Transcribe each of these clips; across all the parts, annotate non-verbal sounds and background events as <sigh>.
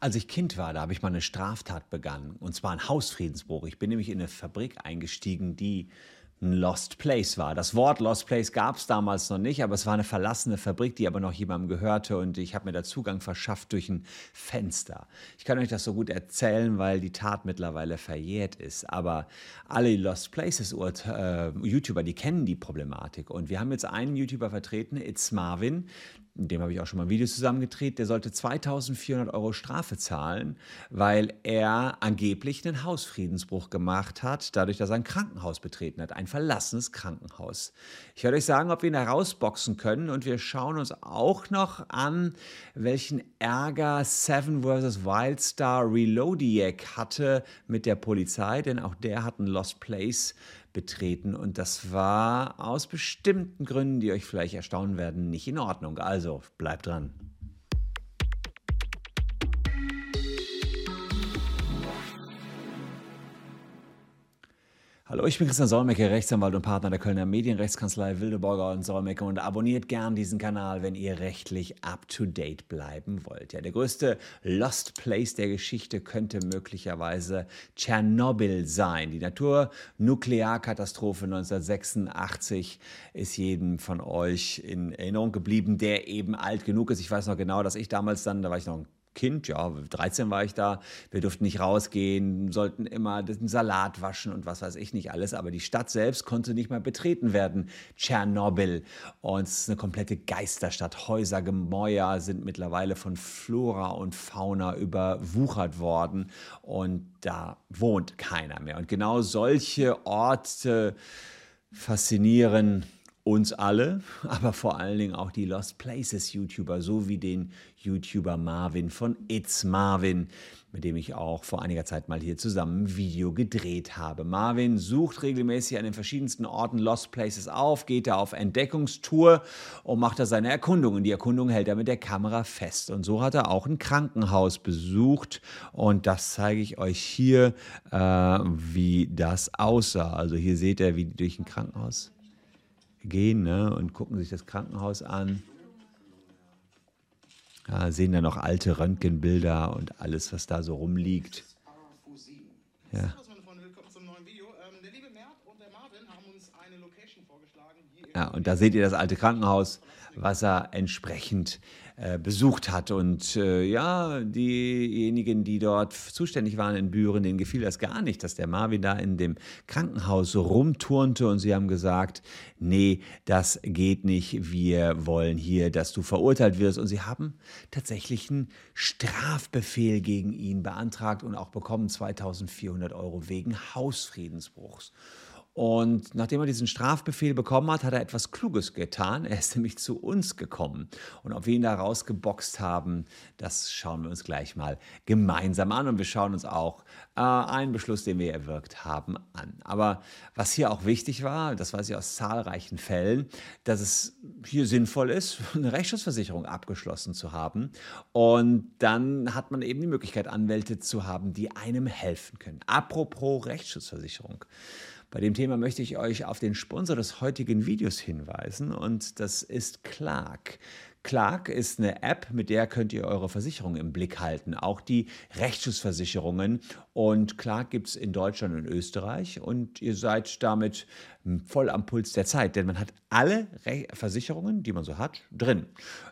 Als ich Kind war, da habe ich mal eine Straftat begangen, und zwar ein Hausfriedensbruch. Ich bin nämlich in eine Fabrik eingestiegen, die ein Lost Place war. Das Wort Lost Place gab es damals noch nicht, aber es war eine verlassene Fabrik, die aber noch jemandem gehörte und ich habe mir da Zugang verschafft durch ein Fenster. Ich kann euch das so gut erzählen, weil die Tat mittlerweile verjährt ist, aber alle Lost Places äh, YouTuber, die kennen die Problematik und wir haben jetzt einen YouTuber vertreten, It's Marvin, dem habe ich auch schon mal ein Video zusammengedreht, der sollte 2400 Euro Strafe zahlen, weil er angeblich einen Hausfriedensbruch gemacht hat, dadurch, dass er ein Krankenhaus betreten hat, ein verlassenes Krankenhaus. Ich werde euch sagen, ob wir ihn herausboxen können und wir schauen uns auch noch an, welchen Ärger Seven vs. Wildstar Reloadiac hatte mit der Polizei, denn auch der hat ein Lost Place betreten und das war aus bestimmten Gründen, die euch vielleicht erstaunen werden, nicht in Ordnung. Also bleibt dran. Hallo, ich bin Christian Solmecke, Rechtsanwalt und Partner der Kölner Medienrechtskanzlei Wildeborger und Solmecke und abonniert gern diesen Kanal, wenn ihr rechtlich up-to-date bleiben wollt. Ja, der größte Lost Place der Geschichte könnte möglicherweise Tschernobyl sein. Die Naturnuklearkatastrophe 1986 ist jedem von euch in Erinnerung geblieben, der eben alt genug ist. Ich weiß noch genau, dass ich damals dann, da war ich noch ein Kind, ja, 13 war ich da, wir durften nicht rausgehen, sollten immer den Salat waschen und was weiß ich nicht alles, aber die Stadt selbst konnte nicht mehr betreten werden, Tschernobyl. Und es ist eine komplette Geisterstadt. Häuser, Gemäuer sind mittlerweile von Flora und Fauna überwuchert worden und da wohnt keiner mehr. Und genau solche Orte faszinieren uns alle, <laughs> aber vor allen Dingen auch die Lost Places YouTuber, so wie den YouTuber Marvin von It's Marvin, mit dem ich auch vor einiger Zeit mal hier zusammen ein Video gedreht habe. Marvin sucht regelmäßig an den verschiedensten Orten Lost Places auf, geht da auf Entdeckungstour und macht da seine Erkundungen. Die Erkundung hält er mit der Kamera fest. Und so hat er auch ein Krankenhaus besucht und das zeige ich euch hier, äh, wie das aussah. Also hier seht ihr, wie durch ein Krankenhaus gehen ne, und gucken sich das Krankenhaus an. Ja, sehen dann noch alte Röntgenbilder und alles, was da so rumliegt. Ja. Ja, und da seht ihr das alte Krankenhaus, was er entsprechend äh, besucht hat. Und äh, ja, diejenigen, die dort zuständig waren in Büren, denen gefiel das gar nicht, dass der Marvin da in dem Krankenhaus rumturnte und sie haben gesagt, nee, das geht nicht, wir wollen hier, dass du verurteilt wirst. Und sie haben tatsächlich einen Strafbefehl gegen ihn beantragt und auch bekommen 2400 Euro wegen Hausfriedensbruchs. Und nachdem er diesen Strafbefehl bekommen hat, hat er etwas Kluges getan. Er ist <laughs> nämlich zu uns gekommen. Und ob wir ihn da rausgeboxt haben, das schauen wir uns gleich mal gemeinsam an. Und wir schauen uns auch äh, einen Beschluss, den wir erwirkt haben, an. Aber was hier auch wichtig war, das weiß ich aus zahlreichen Fällen, dass es hier sinnvoll ist, <laughs> eine Rechtsschutzversicherung abgeschlossen zu haben. Und dann hat man eben die Möglichkeit, Anwälte zu haben, die einem helfen können. Apropos Rechtsschutzversicherung. Bei dem Thema möchte ich euch auf den Sponsor des heutigen Videos hinweisen und das ist Clark. Clark ist eine App, mit der könnt ihr eure Versicherung im Blick halten, auch die Rechtsschutzversicherungen. Und Clark gibt es in Deutschland und Österreich und ihr seid damit voll am Puls der Zeit, denn man hat alle Re Versicherungen, die man so hat, drin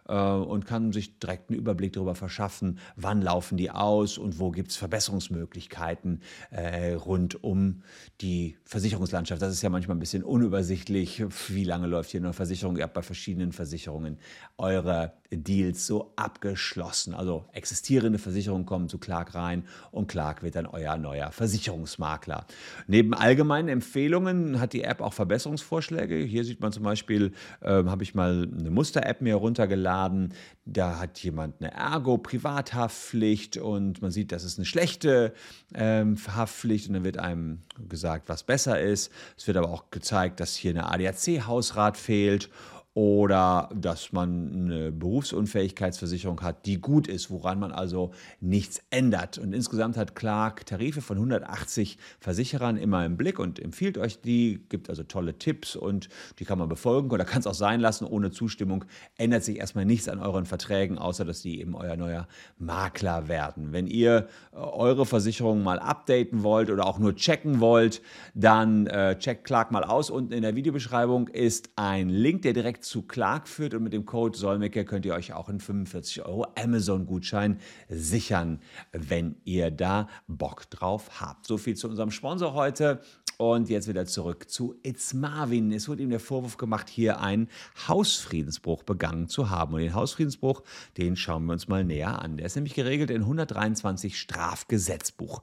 äh, und kann sich direkt einen Überblick darüber verschaffen, wann laufen die aus und wo gibt es Verbesserungsmöglichkeiten äh, rund um die Versicherungslandschaft. Das ist ja manchmal ein bisschen unübersichtlich, wie lange läuft hier eine Versicherung. Ihr habt bei verschiedenen Versicherungen eure Deals so abgeschlossen. Also existierende Versicherungen kommen zu Clark rein und Clark wird dann euer neuer Versicherungsmakler. Neben allgemeinen Empfehlungen hat die App auch Verbesserungsvorschläge. Hier sieht man zum Beispiel, äh, habe ich mal eine Muster-App mir runtergeladen. Da hat jemand eine Ergo-Privathaftpflicht und man sieht, das ist eine schlechte ähm, Haftpflicht und dann wird einem gesagt, was besser ist. Es wird aber auch gezeigt, dass hier eine ADAC-Hausrat fehlt oder dass man eine Berufsunfähigkeitsversicherung hat, die gut ist, woran man also nichts ändert. Und insgesamt hat Clark Tarife von 180 Versicherern immer im Blick und empfiehlt euch die, gibt also tolle Tipps und die kann man befolgen oder kann es auch sein lassen. Ohne Zustimmung ändert sich erstmal nichts an euren Verträgen, außer dass die eben euer neuer Makler werden. Wenn ihr äh, eure Versicherung mal updaten wollt oder auch nur checken wollt, dann äh, checkt Clark mal aus. Unten in der Videobeschreibung ist ein Link, der direkt zu Clark führt und mit dem Code Solmecke könnt ihr euch auch einen 45 Euro Amazon-Gutschein sichern, wenn ihr da Bock drauf habt. So viel zu unserem Sponsor heute. Und jetzt wieder zurück zu It's Marvin. Es wurde ihm der Vorwurf gemacht, hier einen Hausfriedensbruch begangen zu haben. Und den Hausfriedensbruch, den schauen wir uns mal näher an. Der ist nämlich geregelt in 123 Strafgesetzbuch.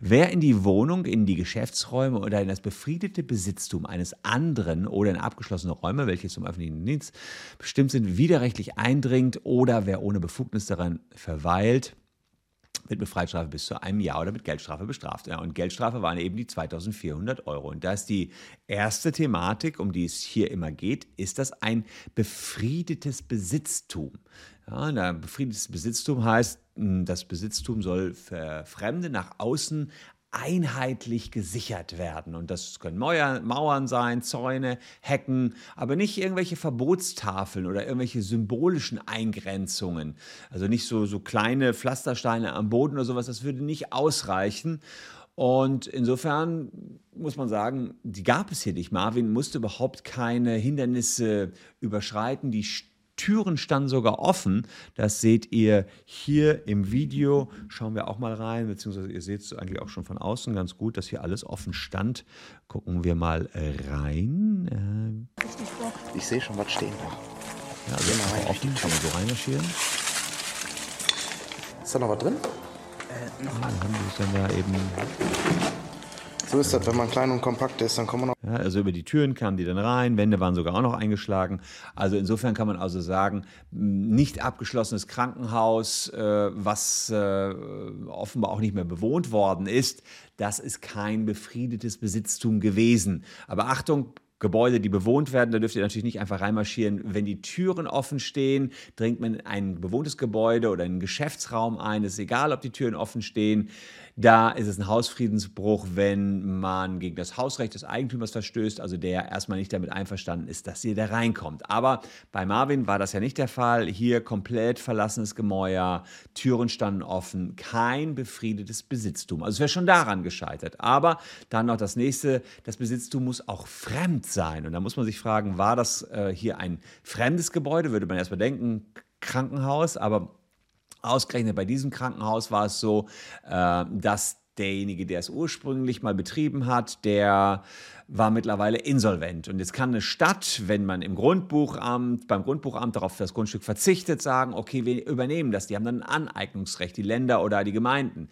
Wer in die Wohnung, in die Geschäftsräume oder in das befriedete Besitztum eines anderen oder in abgeschlossene Räume, welche zum öffentlichen Dienst bestimmt sind, widerrechtlich eindringt oder wer ohne Befugnis daran verweilt, mit Befreiungsstrafe bis zu einem Jahr oder mit Geldstrafe bestraft. Ja, und Geldstrafe waren eben die 2400 Euro. Und da ist die erste Thematik, um die es hier immer geht, ist das ein befriedetes Besitztum. Ja, befriedetes Besitztum heißt, das Besitztum soll für Fremde nach außen einheitlich gesichert werden. Und das können Mauern sein, Zäune, Hecken, aber nicht irgendwelche Verbotstafeln oder irgendwelche symbolischen Eingrenzungen. Also nicht so, so kleine Pflastersteine am Boden oder sowas, das würde nicht ausreichen. Und insofern muss man sagen, die gab es hier nicht. Marvin musste überhaupt keine Hindernisse überschreiten. Die Türen standen sogar offen. Das seht ihr hier im Video. Schauen wir auch mal rein, beziehungsweise ihr seht es eigentlich auch schon von außen ganz gut, dass hier alles offen stand. Gucken wir mal rein. Ich sehe schon was stehen da. Ja, also mal offen, kann man so reinmarschieren. Ist da noch was drin? Äh, noch ja, dann haben wir dann da eben das, wenn man klein und kompakt ist, dann kommt man noch. Ja, also über die Türen kamen die dann rein, Wände waren sogar auch noch eingeschlagen. Also insofern kann man also sagen, nicht abgeschlossenes Krankenhaus, äh, was äh, offenbar auch nicht mehr bewohnt worden ist, das ist kein befriedetes Besitztum gewesen. Aber Achtung, Gebäude, die bewohnt werden, da dürft ihr natürlich nicht einfach reinmarschieren. Wenn die Türen offen stehen, dringt man in ein bewohntes Gebäude oder in einen Geschäftsraum ein. Es ist egal, ob die Türen offen stehen. Da ist es ein Hausfriedensbruch, wenn man gegen das Hausrecht des Eigentümers verstößt, also der erstmal nicht damit einverstanden ist, dass ihr da reinkommt. Aber bei Marvin war das ja nicht der Fall. Hier komplett verlassenes Gemäuer, Türen standen offen, kein befriedetes Besitztum. Also es wäre schon daran gescheitert. Aber dann noch das nächste, das Besitztum muss auch fremd sein. Und da muss man sich fragen, war das äh, hier ein fremdes Gebäude? Würde man erstmal denken, Krankenhaus, aber Ausgerechnet bei diesem Krankenhaus war es so, äh, dass derjenige, der es ursprünglich mal betrieben hat, der war mittlerweile insolvent. Und jetzt kann eine Stadt, wenn man im Grundbuchamt, beim Grundbuchamt darauf das Grundstück verzichtet, sagen, okay, wir übernehmen das. Die haben dann ein Aneignungsrecht, die Länder oder die Gemeinden.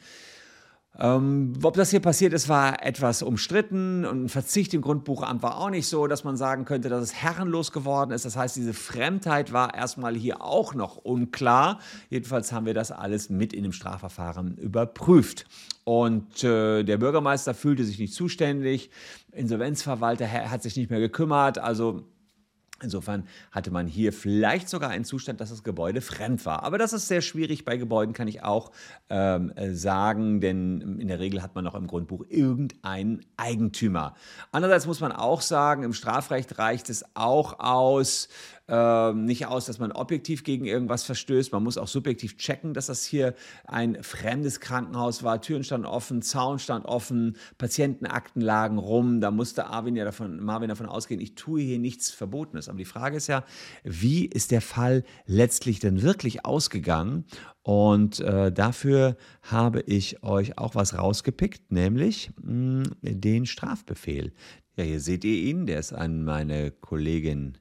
Ähm, ob das hier passiert ist, war etwas umstritten und ein Verzicht im Grundbuchamt war auch nicht so, dass man sagen könnte, dass es herrenlos geworden ist. Das heißt, diese Fremdheit war erstmal hier auch noch unklar. Jedenfalls haben wir das alles mit in dem Strafverfahren überprüft. Und äh, der Bürgermeister fühlte sich nicht zuständig, Insolvenzverwalter hat sich nicht mehr gekümmert. Also Insofern hatte man hier vielleicht sogar einen Zustand, dass das Gebäude fremd war. Aber das ist sehr schwierig bei Gebäuden, kann ich auch ähm, sagen, denn in der Regel hat man noch im Grundbuch irgendeinen Eigentümer. Andererseits muss man auch sagen, im Strafrecht reicht es auch aus, äh, nicht aus, dass man objektiv gegen irgendwas verstößt. Man muss auch subjektiv checken, dass das hier ein fremdes Krankenhaus war. Türen standen offen, Zaun stand offen, Patientenakten lagen rum. Da musste Arvin ja davon, Marvin davon ausgehen, ich tue hier nichts Verbotenes. Aber die Frage ist ja, wie ist der Fall letztlich denn wirklich ausgegangen? Und äh, dafür habe ich euch auch was rausgepickt, nämlich mh, hm, den Strafbefehl. Ja, hier seht ihr ihn, der ist an meine Kollegin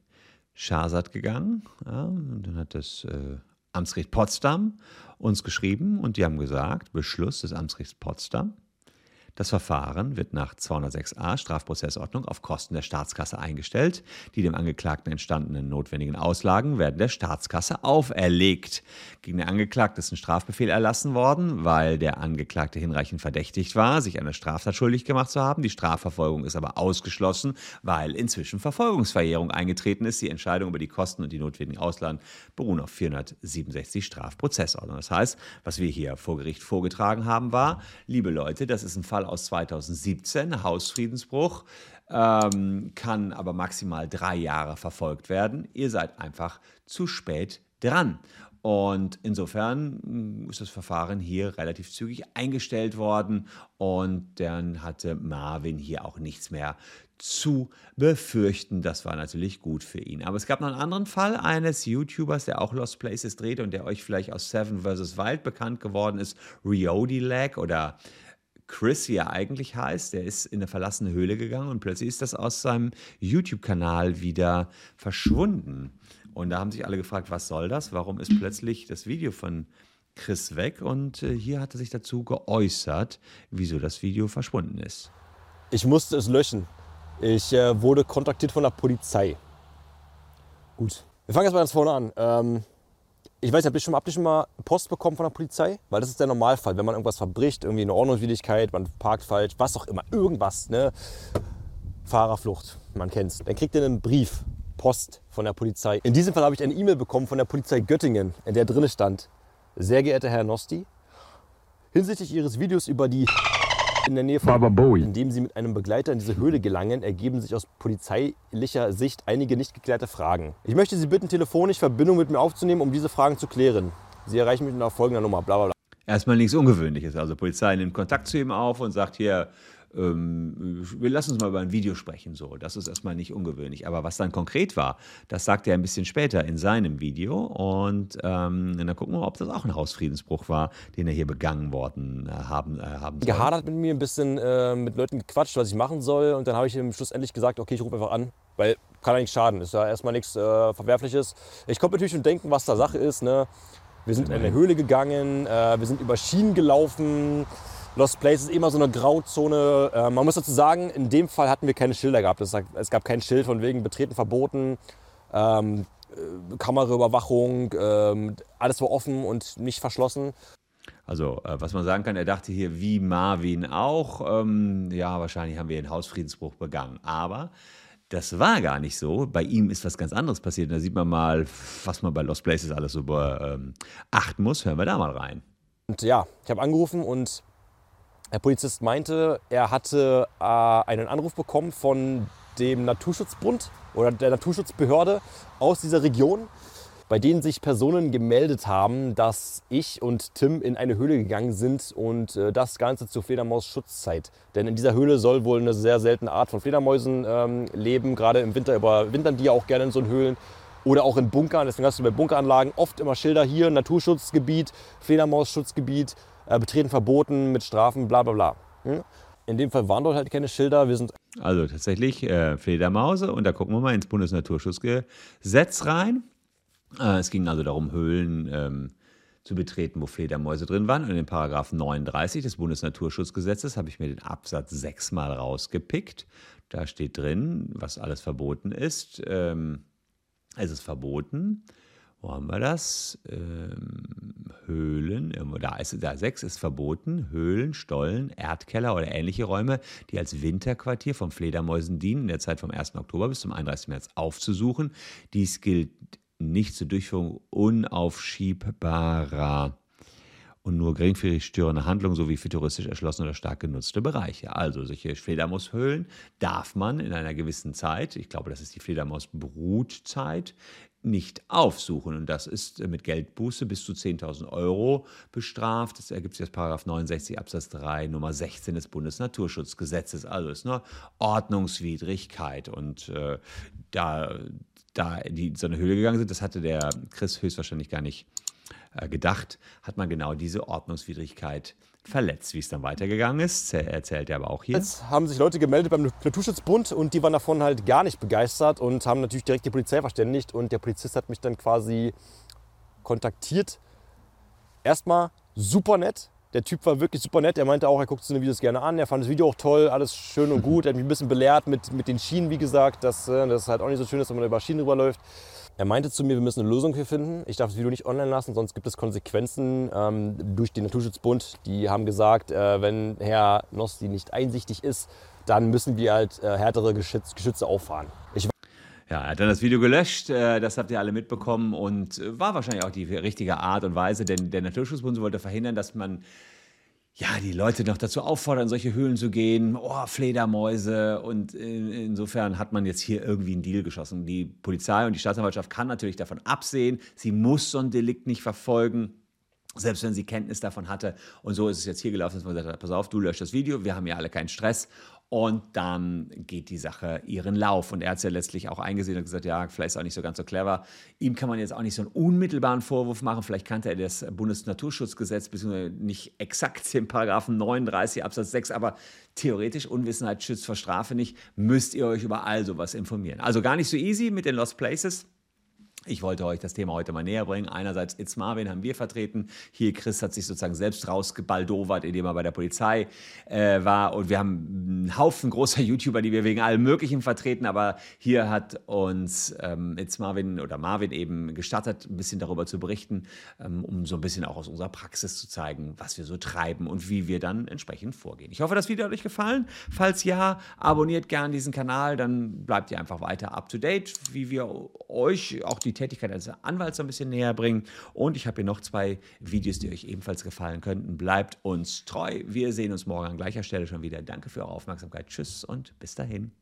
Schasat gegangen. Ja, und dann hat das äh, Amtsgericht Potsdam uns geschrieben und die haben gesagt, Beschluss des Amtsgerichts Potsdam, Das Verfahren wird nach 206a Strafprozessordnung auf Kosten der Staatskasse eingestellt. Die dem Angeklagten entstandenen notwendigen Auslagen werden der Staatskasse auferlegt. Gegen den Angeklagten ist ein Strafbefehl erlassen worden, weil der Angeklagte hinreichend verdächtigt war, sich einer Straftat schuldig gemacht zu haben. Die Strafverfolgung ist aber ausgeschlossen, weil inzwischen Verfolgungsverjährung eingetreten ist. Die Entscheidung über die Kosten und die notwendigen Auslagen beruhen auf 467 Strafprozessordnung. Das heißt, was wir hier vor Gericht vorgetragen haben, war, liebe Leute, das ist ein Fall aus 2017, Hausfriedensbruch, ähm, kann aber maximal drei Jahre verfolgt werden. Ihr seid einfach zu spät dran. Und insofern hm, ist das Verfahren hier relativ zügig eingestellt worden und dann hatte Marvin hier auch nichts mehr zu befürchten. Das war natürlich gut für ihn. Aber es gab noch einen anderen Fall eines YouTubers, der auch Lost Places dreht und der euch vielleicht aus Seven vs. Wild bekannt geworden ist, Riodilag oder Chris, wie er eigentlich heißt, der ist in eine verlassene Höhle gegangen und plötzlich ist das aus seinem YouTube-Kanal wieder verschwunden. Und da haben sich alle gefragt, was soll das? Warum ist plötzlich das Video von Chris weg? Und äh, hier hat er sich dazu geäußert, wieso das Video verschwunden ist. Ich musste es löschen. Ich äh, wurde kontaktiert von der Polizei. Gut, wir fangen erstmal ganz vorne an. Ähm, ich weiß habt ihr schon, habt schon mal Post bekommen von der Polizei? Weil das ist der Normalfall, wenn man irgendwas verbricht, irgendwie eine Ordnungswidrigkeit, man parkt falsch, was auch immer, irgendwas, ne? Fahrerflucht, man kennt's. Dann kriegt ihr einen Brief, Post von der Polizei. In diesem Fall habe ich eine E-Mail bekommen von der Polizei Göttingen, in der drin stand, sehr geehrter Herr Nosti, hinsichtlich Ihres Videos über die in der Nähe von Baba Bowie. indem sie mit einem Begleiter in diese Höhle gelangen, ergeben sich aus polizeilicher Sicht einige nicht geklärte Fragen. Ich möchte Sie bitten, telefonisch Verbindung mit mir aufzunehmen, um diese Fragen zu klären. Sie erreichen mich unter folgender Nummer, bla bla bla. Erstmal nichts Ungewöhnliches. Also Polizei nimmt Kontakt zu ihm auf und sagt hier, ähm, wir lassen uns mal über ein Video sprechen. So, das ist erstmal nicht ungewöhnlich. Aber was dann konkret war, das sagt er ein bisschen später in seinem Video. Und ähm, dann gucken wir ob das auch ein Hausfriedensbruch war, den er hier begangen worden äh, haben, äh, haben soll. Gehadert mit mir, ein bisschen äh, mit Leuten gequatscht, was ich machen soll. Und dann habe ich ihm schlussendlich gesagt, okay, ich rufe einfach an, weil kann ja nichts schaden. Ist ja erstmal nichts äh, Verwerfliches. Ich konnte natürlich schon denken, was da Sache ist. Ne? Wir sind in eine Höhle gegangen, äh, wir sind über Schienen gelaufen. Lost Place ist immer so eine Grauzone. Äh, man muss dazu sagen, in dem Fall hatten wir keine Schilder gehabt. Es, es gab kein Schild von wegen Betreten verboten. Ähm, äh, Kameraüberwachung, ähm, alles war offen und nicht verschlossen. Also, äh, was man sagen kann, er dachte hier wie Marvin auch, ähm, ja, wahrscheinlich haben wir einen Hausfriedensbruch begangen. Aber das war gar nicht so. Bei ihm ist was ganz anderes passiert. Da sieht man mal, was man bei Lost Places alles so beachten ähm, muss. Hören wir da mal rein. Und ja, ich habe angerufen und der Polizist meinte, er hatte äh, einen Anruf bekommen von dem Naturschutzbund oder der Naturschutzbehörde aus dieser Region, bei denen sich Personen gemeldet haben, dass ich und Tim in eine Höhle gegangen sind und äh, das Ganze zur Fledermaus-Schutzzeit. Denn in dieser Höhle soll wohl eine sehr seltene Art von Fledermäusen ähm, leben. Gerade im Winter überwintern die ja auch gerne in so Höhlen oder auch in Bunkern. Deswegen hast du bei Bunkeranlagen oft immer Schilder hier, Naturschutzgebiet, Fledermausschutzgebiet, äh, Betreten verboten mit Strafen, bla bla bla. Hm? In dem Fall waren dort halt keine Schilder. Wir sind Also tatsächlich äh, Fledermause und da gucken wir mal ins Bundesnaturschutzgesetz rein. Äh, es ging also darum, Höhlen ähm, zu betreten, wo Fledermäuse drin waren. Und in Paragraph 39 des Bundesnaturschutzgesetzes habe ich mir den Absatz 6 mal rausgepickt. Da steht drin, was alles verboten ist. Ähm, es ist verboten, wo haben wir das? Ähm, Höhlen, da ist da sechs ist verboten. Höhlen, Stollen, Erdkeller oder ähnliche Räume, die als Winterquartier von Fledermäusen dienen, in der Zeit vom 1. Oktober bis zum 31. März aufzusuchen. Dies gilt nicht zur Durchführung unaufschiebbarer und nur geringfügig störende Handlungen sowie für touristisch erschlossene oder stark genutzte Bereiche. Also solche Fledermaushöhlen darf man in einer gewissen Zeit, ich glaube, das ist die Fledermausbrutzeit, nicht aufsuchen. Und das ist mit Geldbuße bis zu 10.000 Euro bestraft. Das ergibt sich aus Paragraph 69 Absatz 3 Nummer 16 des Bundesnaturschutzgesetzes. Also ist eine Ordnungswidrigkeit. Und äh, da, da die in so eine Höhle gegangen sind, das hatte der Chris höchstwahrscheinlich gar nicht äh, gedacht, hat man genau diese Ordnungswidrigkeit verletzt. Wie es dann weitergegangen ist, erzählt er aber auch hier. Jetzt haben sich Leute gemeldet beim Naturschutzbund und die waren davon halt gar nicht begeistert und haben natürlich direkt die Polizei verständigt. Und der Polizist hat mich dann quasi kontaktiert. Erstmal super nett, Der Typ war wirklich super nett. Er meinte auch, er guckt seine Videos gerne an. Er fand das Video auch toll, alles schön und <laughs> gut. Er hat mich ein bisschen belehrt mit, mit den Schienen, wie gesagt, dass äh, das halt auch nicht so schön ist, wenn man über Schienen rüberläuft. Er meinte zu mir, wir müssen eine Lösung hier finden. Ich darf das Video nicht online lassen, sonst gibt es Konsequenzen ähm, durch den Naturschutzbund. Die haben gesagt, äh, wenn Herr Nosti nicht einsichtig ist, dann müssen wir halt äh, härtere Geschütz, Geschütze auffahren. Ich ja, er hat dann das Video gelöscht, äh, das habt ihr alle mitbekommen und äh, war wahrscheinlich auch die richtige Art und Weise, denn der Naturschutzbund wollte verhindern, dass man ja, die Leute noch dazu auffordern, in solche Höhlen zu gehen. Oh, Fledermäuse. Und insofern hat man jetzt hier irgendwie einen Deal geschossen. Die Polizei und die Staatsanwaltschaft kann natürlich davon absehen. Sie muss so ein Delikt nicht verfolgen. Selbst wenn sie Kenntnis davon hatte. Und so ist es jetzt hier gelaufen, dass man gesagt hat, pass auf, du löscht das Video, wir haben ja alle keinen Stress. Und dann geht die Sache ihren Lauf. Und er hat es ja letztlich auch eingesehen und gesagt, ja, vielleicht ist auch nicht so ganz so clever. Ihm kann man jetzt auch nicht so einen unmittelbaren Vorwurf machen. Vielleicht kannte er das Bundesnaturschutzgesetz, beziehungsweise nicht exakt den Paragraphen 39 Absatz 6, aber theoretisch Unwissenheit schützt vor Strafe nicht. Müsst ihr euch über all sowas informieren. Also gar nicht so easy mit den Lost Places. Ich wollte euch das Thema heute mal näher bringen. Einerseits It's Marvin haben wir vertreten. Hier Chris hat sich sozusagen selbst rausgebaldowert, indem er bei der Polizei äh, war. Und wir haben einen Haufen großer <laughs> YouTuber, die wir wegen allem Möglichen vertreten. Aber hier hat uns ähm, It's Marvin oder Marvin eben gestattet, ein bisschen darüber zu berichten, ähm, um so ein bisschen auch aus unserer Praxis zu zeigen, was wir so treiben und wie wir dann entsprechend vorgehen. Ich hoffe, das Video hat euch gefallen. Falls ja, abonniert gerne diesen Kanal, dann bleibt ihr einfach weiter up to date, wie wir euch auch die die Tätigkeit als Anwalt so ein bisschen näher bringen. Und ich habe hier noch zwei Videos, die euch ebenfalls gefallen könnten. Bleibt uns treu. Wir sehen uns morgen an gleicher Stelle schon wieder. Danke für eure Aufmerksamkeit. Tschüss und bis dahin.